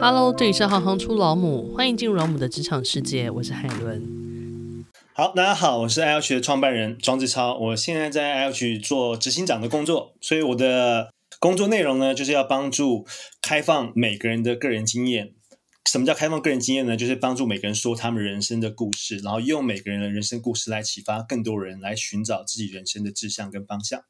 Hello，这里是行行出老母，欢迎进入老母的职场世界，我是海伦。好，大家好，我是 L H 的创办人庄志超，我现在在 L H 做执行长的工作，所以我的工作内容呢，就是要帮助开放每个人的个人经验。什么叫开放个人经验呢？就是帮助每个人说他们人生的故事，然后用每个人的人生故事来启发更多人来寻找自己人生的志向跟方向。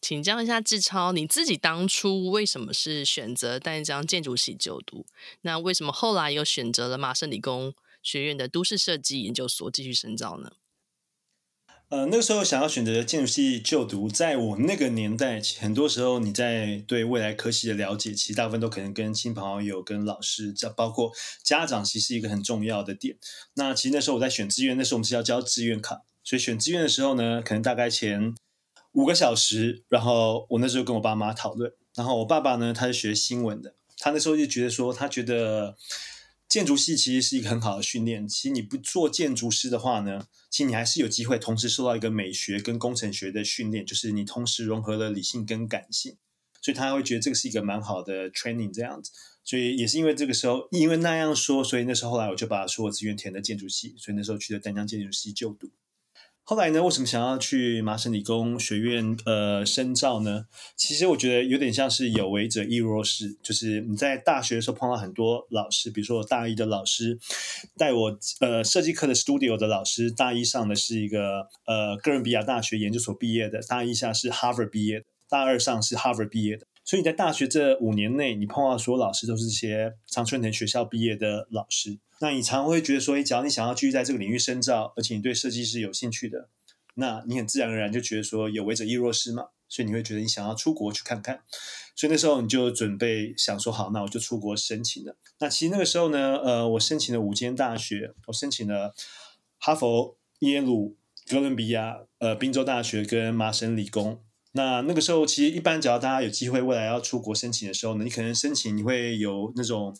请教一下志超，你自己当初为什么是选择淡江建筑系就读？那为什么后来又选择了麻省理工学院的都市设计研究所继续深造呢？呃，那个时候想要选择建筑系就读，在我那个年代，很多时候你在对未来科系的了解，其实大部分都可能跟亲朋好友、跟老师，包括家长，其实是一个很重要的点。那其实那时候我在选志愿，那时候我们是要交志愿卡，所以选志愿的时候呢，可能大概前五个小时，然后我那时候跟我爸妈讨论，然后我爸爸呢，他是学新闻的，他那时候就觉得说，他觉得建筑系其实是一个很好的训练。其实你不做建筑师的话呢，其实你还是有机会同时受到一个美学跟工程学的训练，就是你同时融合了理性跟感性，所以他会觉得这个是一个蛮好的 training 这样子。所以也是因为这个时候，因为那样说，所以那时候后来我就把所有资源填了建筑系，所以那时候去了丹江建筑系就读。后来呢，为什么想要去麻省理工学院呃深造呢？其实我觉得有点像是有为者亦若是，就是你在大学的时候碰到很多老师，比如说我大一的老师带我呃设计课的 studio 的老师，大一上的是一个呃哥伦比亚大学研究所毕业的，大一下是 Harvard 毕业的，大二上是 Harvard 毕业的。所以你在大学这五年内，你碰到所有老师都是这些常春藤学校毕业的老师。那你常会觉得说，只要你想要继续在这个领域深造，而且你对设计师有兴趣的，那你很自然而然就觉得说，有为者亦若是嘛。所以你会觉得你想要出国去看看。所以那时候你就准备想说，好，那我就出国申请了。那其实那个时候呢，呃，我申请了五间大学，我申请了哈佛、耶鲁、哥伦比亚、呃，宾州大学跟麻省理工。那那个时候，其实一般只要大家有机会未来要出国申请的时候呢，你可能申请你会有那种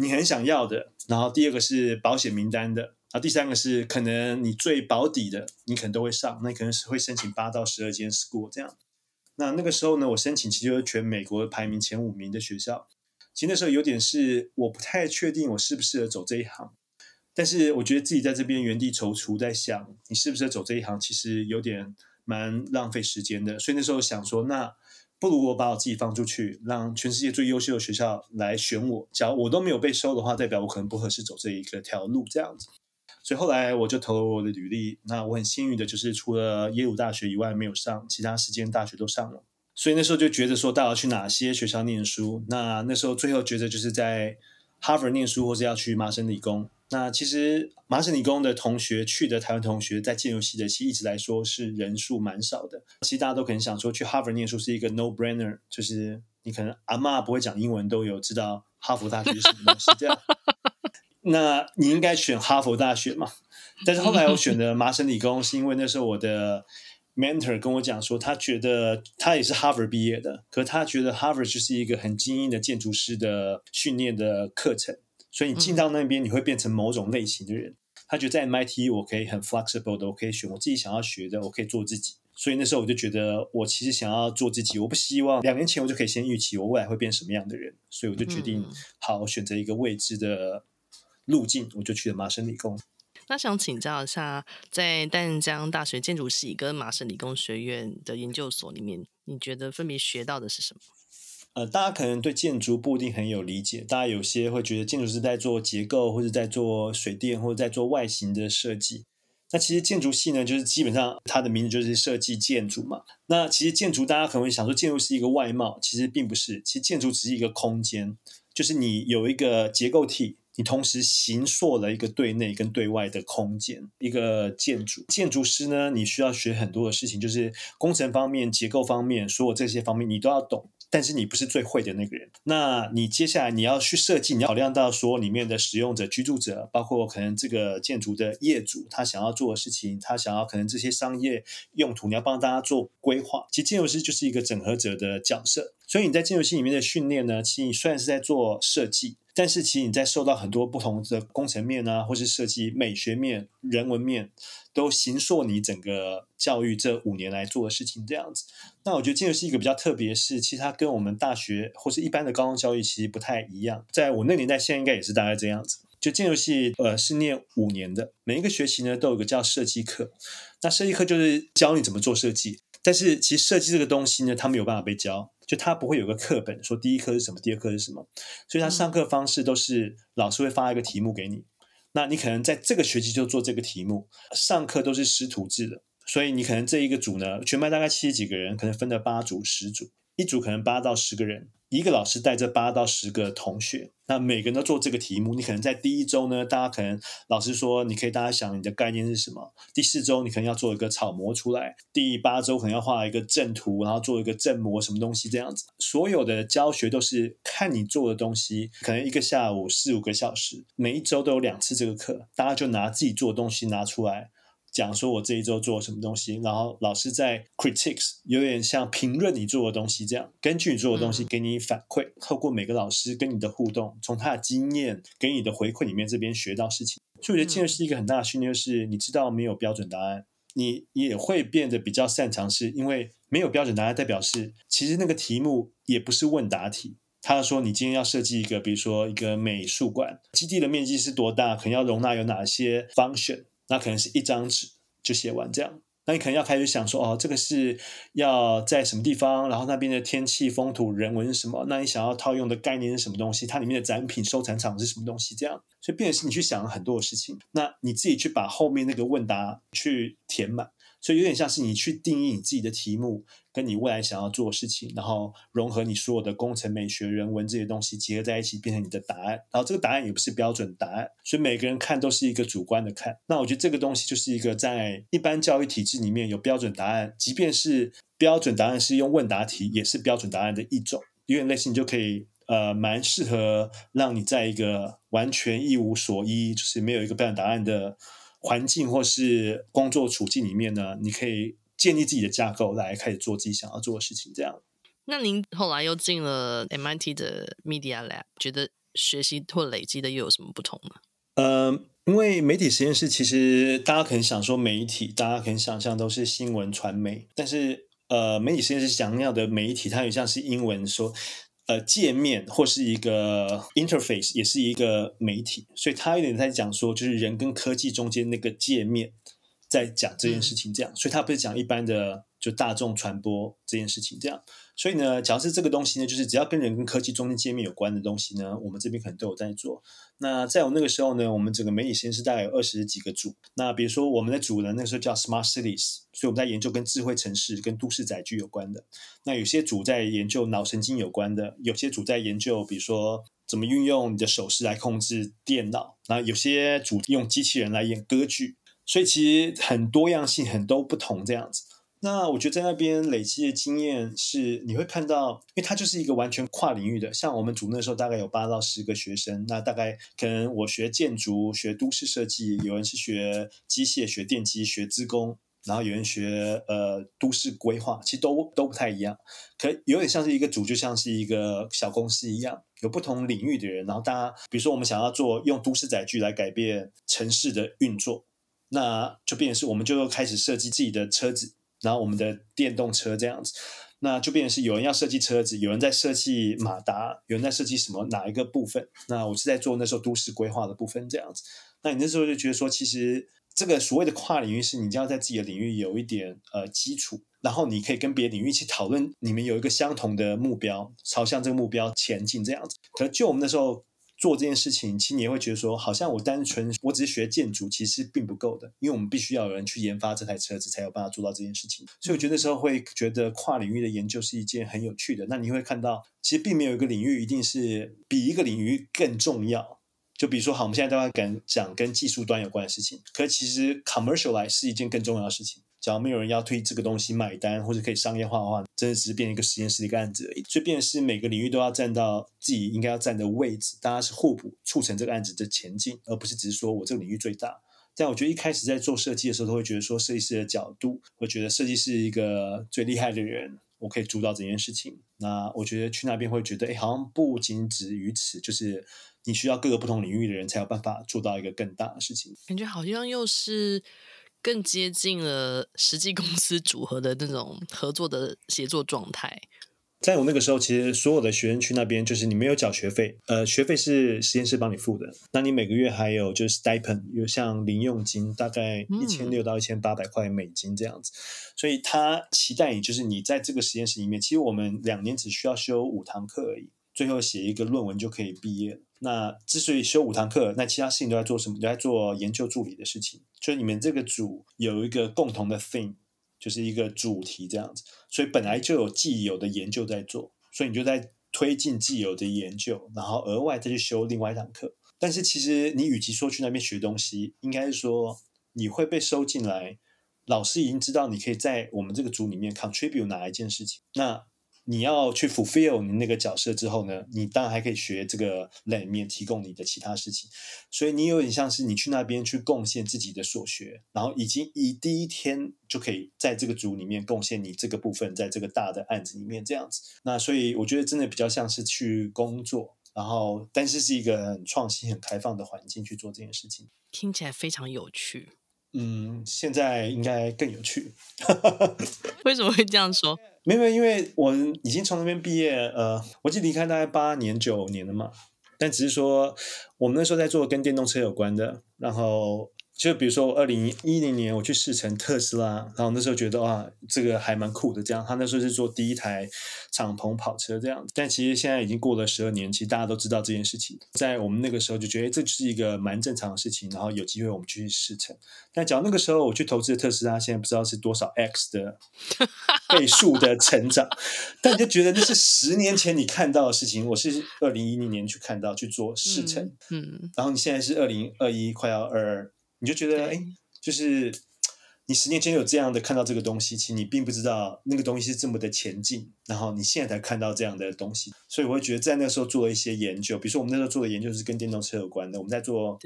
你很想要的，然后第二个是保险名单的，然后第三个是可能你最保底的，你可能都会上，那你可能是会申请八到十二间 school 这样。那那个时候呢，我申请其实就全美国排名前五名的学校。其实那时候有点是我不太确定我适不适合走这一行，但是我觉得自己在这边原地踌躇，在想你适不适合走这一行，其实有点。蛮浪费时间的，所以那时候想说，那不如我把我自己放出去，让全世界最优秀的学校来选我。假如我都没有被收的话，代表我可能不合适走这一个条路这样子。所以后来我就投了我的履历。那我很幸运的就是，除了耶鲁大学以外没有上，其他时间大学都上了。所以那时候就觉得说，到底要去哪些学校念书？那那时候最后觉得就是在哈佛念书，或是要去麻省理工。那其实麻省理工的同学去的台湾同学，在建筑系的其实一直来说是人数蛮少的。其实大家都可能想说，去哈佛念书是一个 no brainer，就是你可能阿嬷不会讲英文都有知道哈佛大学是什么东西这样。那你应该选哈佛大学嘛？但是后来我选的麻省理工，是因为那时候我的 mentor 跟我讲说，他觉得他也是哈佛毕业的，可他觉得哈佛就是一个很精英的建筑师的训练的课程。所以你进到那边，你会变成某种类型的人。嗯、他觉得在 MIT 我可以很 flexible 的，我可以选我自己想要学的，我可以做自己。所以那时候我就觉得，我其实想要做自己。我不希望两年前我就可以先预期我未来会变什么样的人。所以我就决定，嗯、好，我选择一个未知的路径，我就去了麻省理工。那想请教一下，在淡江大学建筑系跟麻省理工学院的研究所里面，你觉得分别学到的是什么？呃，大家可能对建筑不一定很有理解，大家有些会觉得建筑师在做结构，或者在做水电，或者在做外形的设计。那其实建筑系呢，就是基本上它的名字就是设计建筑嘛。那其实建筑大家可能会想说，建筑是一个外貌，其实并不是。其实建筑只是一个空间，就是你有一个结构体，你同时形塑了一个对内跟对外的空间，一个建筑。建筑师呢，你需要学很多的事情，就是工程方面、结构方面，所有这些方面你都要懂。但是你不是最会的那个人，那你接下来你要去设计，你要考量到说里面的使用者、居住者，包括可能这个建筑的业主，他想要做的事情，他想要可能这些商业用途，你要帮大家做规划。其实建筑师就是一个整合者的角色，所以你在建筑系里面的训练呢，其实你虽然是在做设计，但是其实你在受到很多不同的工程面啊，或是设计美学面、人文面，都形塑你整个教育这五年来做的事情这样子。那我觉得建筑系一个比较特别是，其实它跟我们大学或是一般的高中教育其实不太一样。在我那年代，现在应该也是大概这样子。就建筑系，呃，是念五年的，每一个学期呢都有个叫设计课。那设计课就是教你怎么做设计，但是其实设计这个东西呢，它没有办法被教，就他不会有个课本说第一课是什么，第二课是什么，所以他上课方式都是老师会发一个题目给你，那你可能在这个学期就做这个题目，上课都是师徒制的，所以你可能这一个组呢，全班大概七十几个人，可能分了八组、十组，一组可能八到十个人。一个老师带着八到十个同学，那每个人都做这个题目。你可能在第一周呢，大家可能老师说，你可以大家想你的概念是什么。第四周你可能要做一个草模出来，第八周可能要画一个正图，然后做一个正模什么东西这样子。所有的教学都是看你做的东西，可能一个下午四五个小时，每一周都有两次这个课，大家就拿自己做的东西拿出来。讲说我这一周做了什么东西，然后老师在 critics 有点像评论你做的东西这样，根据你做的东西给你反馈，透过每个老师跟你的互动，从他的经验给你的回馈里面这边学到事情。所以我觉得建筑是一个很大的训练，就是你知道没有标准答案，你也会变得比较擅长，是因为没有标准答案，代表是其实那个题目也不是问答题。他说你今天要设计一个，比如说一个美术馆，基地的面积是多大，可能要容纳有哪些 function。那可能是一张纸就写完这样，那你可能要开始想说，哦，这个是要在什么地方，然后那边的天气、风土、人文是什么？那你想要套用的概念是什么东西？它里面的展品、收藏场是什么东西？这样，所以变成是你去想很多的事情，那你自己去把后面那个问答去填满。所以有点像是你去定义你自己的题目，跟你未来想要做的事情，然后融合你所有的工程、美学、人文这些东西结合在一起，变成你的答案。然后这个答案也不是标准答案，所以每个人看都是一个主观的看。那我觉得这个东西就是一个在一般教育体制里面有标准答案，即便是标准答案是用问答题，也是标准答案的一种。有点类似，你就可以呃，蛮适合让你在一个完全一无所依，就是没有一个标准答案的。环境或是工作处境里面呢，你可以建立自己的架构来开始做自己想要做的事情。这样。那您后来又进了 MIT 的 Media Lab，觉得学习或累积的又有什么不同吗？呃，因为媒体实验室其实大家可能想说媒体，大家可能想象都是新闻传媒，但是呃，媒体实验室想要的媒体，它有像是英文说。呃，界面或是一个 interface 也是一个媒体，所以他有点在讲说，就是人跟科技中间那个界面，在讲这件事情这样，嗯、所以他不是讲一般的就大众传播这件事情这样。所以呢，假如是这个东西呢，就是只要跟人跟科技中间界面有关的东西呢，我们这边可能都有在做。那在我那个时候呢，我们整个媒体实验室大概有二十几个组。那比如说我们的组呢，那个时候叫 Smart Cities，所以我们在研究跟智慧城市、跟都市载具有关的。那有些组在研究脑神经有关的，有些组在研究，比如说怎么运用你的手势来控制电脑。那有些组用机器人来演歌剧。所以其实很多样性，很多不同这样子。那我觉得在那边累积的经验是，你会看到，因为它就是一个完全跨领域的。像我们组那时候大概有八到十个学生，那大概可能我学建筑、学都市设计，有人是学机械、学电机、学资工，然后有人学呃都市规划，其实都都不太一样。可有点像是一个组，就像是一个小公司一样，有不同领域的人，然后大家，比如说我们想要做用都市载具来改变城市的运作，那就变成是我们就又开始设计自己的车子。然后我们的电动车这样子，那就变成是有人要设计车子，有人在设计马达，有人在设计什么哪一个部分？那我是在做那时候都市规划的部分这样子。那你那时候就觉得说，其实这个所谓的跨领域是，你就要在自己的领域有一点呃基础，然后你可以跟别的领域一起讨论，你们有一个相同的目标，朝向这个目标前进这样子。可就我们那时候。做这件事情，其实你也会觉得说，好像我单纯我只是学建筑，其实并不够的，因为我们必须要有人去研发这台车子，才有办法做到这件事情。所以我觉得那时候会觉得跨领域的研究是一件很有趣的。那你会看到，其实并没有一个领域一定是比一个领域更重要。就比如说，好，我们现在都在讲讲跟技术端有关的事情，可其实 commercialize 是一件更重要的事情。只要没有人要推这个东西买单，或者可以商业化的话，真的只是变成一个实验室的一个案子而已。所以，变成是每个领域都要站到自己应该要站的位置，大家是互补，促成这个案子的前进，而不是只是说我这个领域最大。但我觉得一开始在做设计的时候，都会觉得说设计师的角度，会觉得设计师是一个最厉害的人。我可以主导这件事情。那我觉得去那边会觉得，哎，好像不仅止于此，就是你需要各个不同领域的人才有办法做到一个更大的事情。感觉好像又是更接近了实际公司组合的那种合作的协作状态。在我那个时候，其实所有的学生去那边，就是你没有缴学费，呃，学费是实验室帮你付的。那你每个月还有就是 stipend，有像零用金，大概一千六到一千八百块美金这样子。所以他期待你，就是你在这个实验室里面，其实我们两年只需要修五堂课而已，最后写一个论文就可以毕业。那之所以修五堂课，那其他事情都在做什么？都在做研究助理的事情。就是你们这个组有一个共同的 thing。就是一个主题这样子，所以本来就有既有的研究在做，所以你就在推进既有的研究，然后额外再去修另外一堂课。但是其实你与其说去那边学东西，应该是说你会被收进来，老师已经知道你可以在我们这个组里面 contribute 哪一件事情。那你要去 fulfill 你那个角色之后呢，你当然还可以学这个里面提供你的其他事情，所以你有点像是你去那边去贡献自己的所学，然后已经以第一天就可以在这个组里面贡献你这个部分，在这个大的案子里面这样子。那所以我觉得真的比较像是去工作，然后但是是一个很创新、很开放的环境去做这件事情，听起来非常有趣。嗯，现在应该更有趣。为什么会这样说？没有，因为我已经从那边毕业，呃，我已经离开大概八年九年了嘛。但只是说，我们那时候在做跟电动车有关的，然后。就比如说，二零一零年我去试乘特斯拉，然后那时候觉得哇，这个还蛮酷的。这样，他那时候是做第一台敞篷跑车这样。但其实现在已经过了十二年，其实大家都知道这件事情。在我们那个时候就觉得，这就是一个蛮正常的事情。然后有机会我们去试乘。但假如那个时候我去投资的特斯拉，现在不知道是多少 X 的 倍数的成长。但你就觉得那是十年前你看到的事情。我是二零一零年去看到去做试乘，嗯，嗯，然后你现在是二零二一，快要二二。你就觉得，哎，就是你十年前有这样的看到这个东西，其实你并不知道那个东西是这么的前进，然后你现在才看到这样的东西，所以我会觉得在那个时候做了一些研究，比如说我们那时候做的研究是跟电动车有关的，我们在做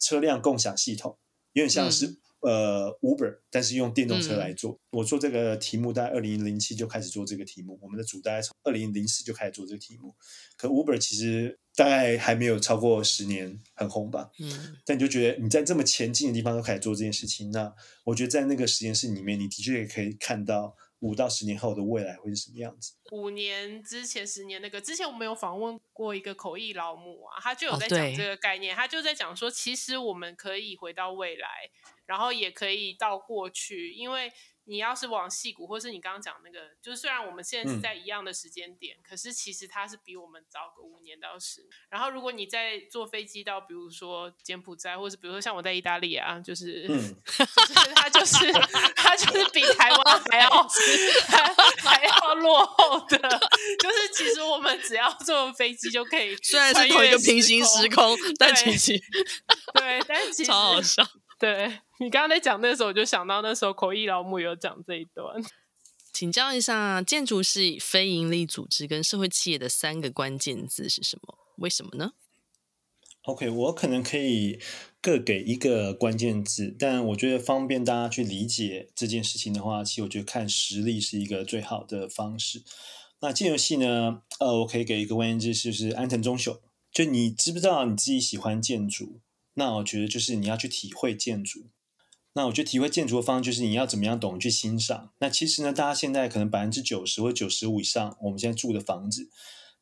车辆共享系统，有点像是、嗯、呃 Uber，但是用电动车来做。嗯、我做这个题目大概二零零七就开始做这个题目，我们的组大概从二零零四就开始做这个题目，可 Uber 其实。大概还没有超过十年很红吧，嗯，但你就觉得你在这么前进的地方都开始做这件事情，那我觉得在那个实验室里面，你的确也可以看到五到十年后的未来会是什么样子。五年之前、十年那个之前，我们有访问过一个口译老母啊，他就有在讲这个概念，哦、他就在讲说，其实我们可以回到未来，然后也可以到过去，因为。你要是往戏谷，或是你刚刚讲那个，就是虽然我们现在是在一样的时间点，嗯，可是其实它是比我们早个五年到十年。然后如果你在坐飞机到，比如说柬埔寨，或是比如说像我在意大利啊，就是，嗯，就是它就是它就是比台湾还要 还还要落后的，就是其实我们只要坐飞机就可以，虽然是同一个平行时空，但其实对，但其实超好笑。对，你刚刚在讲那时候，我就想到那时候口译老母有讲这一段。请教一下，建筑系非营利组织跟社会企业的三个关键字是什么？为什么呢？OK，我可能可以各给一个关键字，但我觉得方便大家去理解这件事情的话，其实我觉得看实力是一个最好的方式。那建筑系呢？呃，我可以给一个关键字，是是安藤忠雄？就你知不知道你自己喜欢建筑？那我觉得就是你要去体会建筑。那我觉得体会建筑的方式就是你要怎么样懂去欣赏。那其实呢，大家现在可能百分之九十或九十五以上，我们现在住的房子，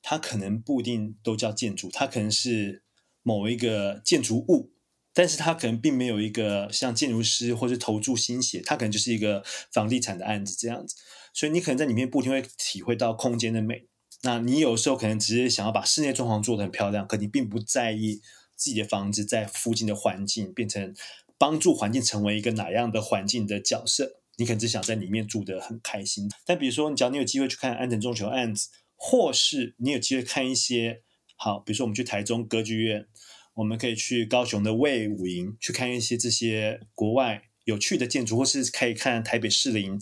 它可能不一定都叫建筑，它可能是某一个建筑物，但是它可能并没有一个像建筑师或是投注心血，它可能就是一个房地产的案子这样子。所以你可能在里面不一定会体会到空间的美。那你有时候可能只是想要把室内装潢做得很漂亮，可你并不在意。自己的房子在附近的环境变成帮助环境成为一个哪样的环境的角色？你可能只想在里面住得很开心。但比如说，你只要你有机会去看安藤忠雄案子，或是你有机会看一些好，比如说我们去台中歌剧院，我们可以去高雄的卫武营去看一些这些国外。有趣的建筑，或是可以看台北士林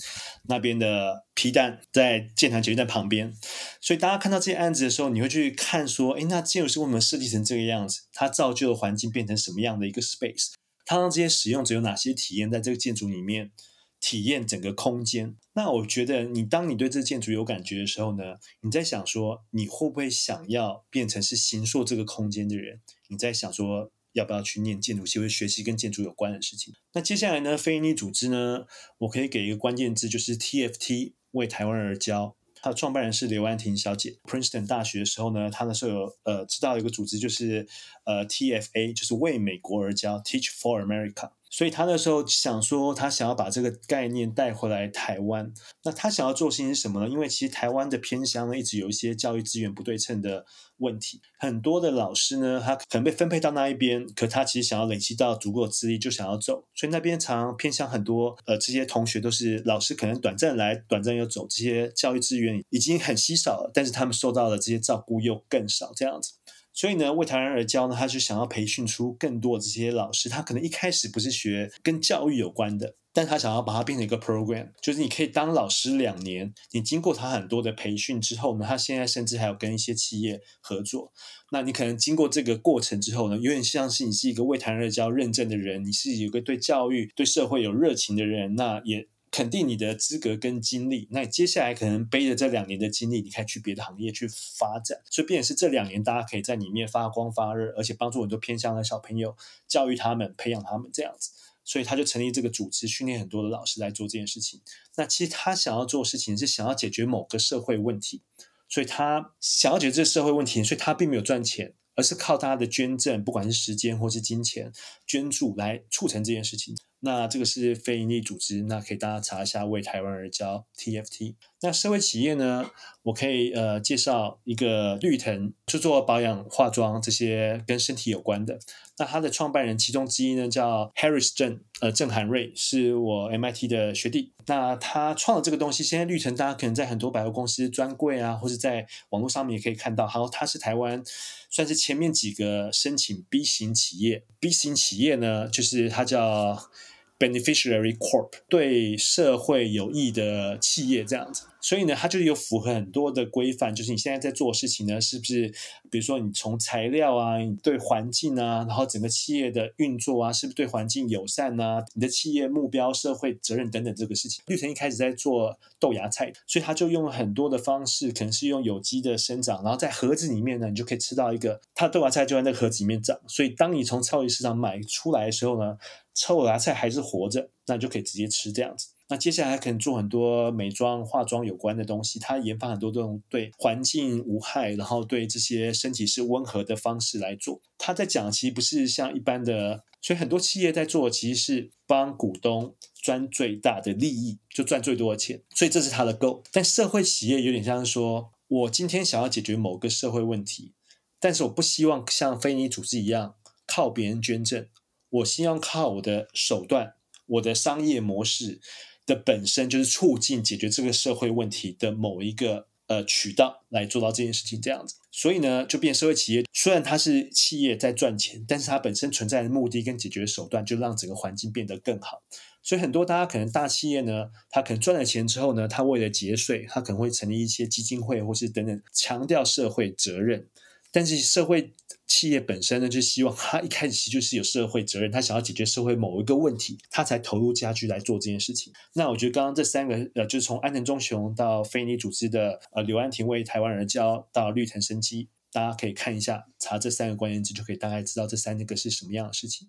那边的皮蛋，在建潭捷运站旁边。所以大家看到这些案子的时候，你会去看说：诶，那建筑师为什么设计成这个样子？它造就的环境变成什么样的一个 space？它让这些使用者有哪些体验在这个建筑里面？体验整个空间。那我觉得，你当你对这建筑有感觉的时候呢，你在想说，你会不会想要变成是形塑这个空间的人？你在想说，要不要去念建筑系，或学习跟建筑有关的事情？那接下来呢，非营利组织呢，我可以给一个关键字，就是 TFT，为台湾而教。他的创办人是刘安婷小姐。Princeton 大学的时候呢，他那时候有呃知道一个组织，就是呃 TFA，就是为美国而教，Teach for America。所以他那时候想说，他想要把这个概念带回来台湾。那他想要做的事情是什么呢？因为其实台湾的偏乡呢，一直有一些教育资源不对称的问题。很多的老师呢，他可能被分配到那一边，可他其实想要累积到足够的资历，就想要走。所以那边常常偏乡很多，呃，这些同学都是老师，可能短暂来，短暂又走。这些教育资源已经很稀少了，但是他们受到的这些照顾又更少，这样子。所以呢，为台湾而教呢，他就想要培训出更多这些老师。他可能一开始不是学跟教育有关的，但他想要把它变成一个 program，就是你可以当老师两年，你经过他很多的培训之后呢，他现在甚至还有跟一些企业合作。那你可能经过这个过程之后呢，有点像是你是一个为台湾而教认证的人，你是有个对教育、对社会有热情的人，那也。肯定你的资格跟经历，那接下来可能背着这两年的经历，你可以去别的行业去发展。所以，变成是这两年大家可以在里面发光发热，而且帮助很多偏乡的小朋友，教育他们，培养他们这样子。所以，他就成立这个组织，训练很多的老师来做这件事情。那其实他想要做事情是想要解决某个社会问题，所以他想要解决这个社会问题，所以他并没有赚钱。而是靠大家的捐赠，不管是时间或是金钱捐助来促成这件事情。那这个是非营利组织，那可以大家查一下，为台湾而教 TFT。那社会企业呢，我可以呃介绍一个绿藤，就做保养、化妆这些跟身体有关的。那他的创办人其中之一呢，叫 Harris 郑，呃郑涵瑞，是我 MIT 的学弟。那他创了这个东西，现在绿藤大家可能在很多百货公司专柜啊，或者在网络上面也可以看到。好，他是台湾算是前面几个申请 B 型企业。B 型企业呢，就是他叫 Beneficiary Corp，对社会有益的企业这样子。所以呢，它就有符合很多的规范，就是你现在在做事情呢，是不是？比如说你从材料啊，你对环境啊，然后整个企业的运作啊，是不是对环境友善啊？你的企业目标、社会责任等等这个事情。绿城一开始在做豆芽菜，所以他就用了很多的方式，可能是用有机的生长，然后在盒子里面呢，你就可以吃到一个它的豆芽菜就在那个盒子里面长。所以当你从超级市场买出来的时候呢，豆芽菜还是活着，那就可以直接吃这样子。那接下来可能做很多美妆、化妆有关的东西，他研发很多这种对环境无害，然后对这些身体是温和的方式来做。他在讲，其实不是像一般的，所以很多企业在做，其实是帮股东赚最大的利益，就赚最多的钱。所以这是他的 goal。但社会企业有点像是说，我今天想要解决某个社会问题，但是我不希望像非你组织一样靠别人捐赠，我希望靠我的手段，我的商业模式。的本身就是促进解决这个社会问题的某一个呃渠道来做到这件事情这样子，所以呢，就变社会企业虽然它是企业在赚钱，但是它本身存在的目的跟解决手段就让整个环境变得更好。所以很多大家可能大企业呢，它可能赚了钱之后呢，它为了节税，它可能会成立一些基金会或是等等，强调社会责任，但是社会。企业本身呢，就希望他一开始其实就是有社会责任，他想要解决社会某一个问题，他才投入家具来做这件事情。那我觉得刚刚这三个，呃，就是从安藤忠雄到非营利组织的呃刘安婷为台湾而教到绿藤生机，大家可以看一下，查这三个关键字就可以大概知道这三个是什么样的事情。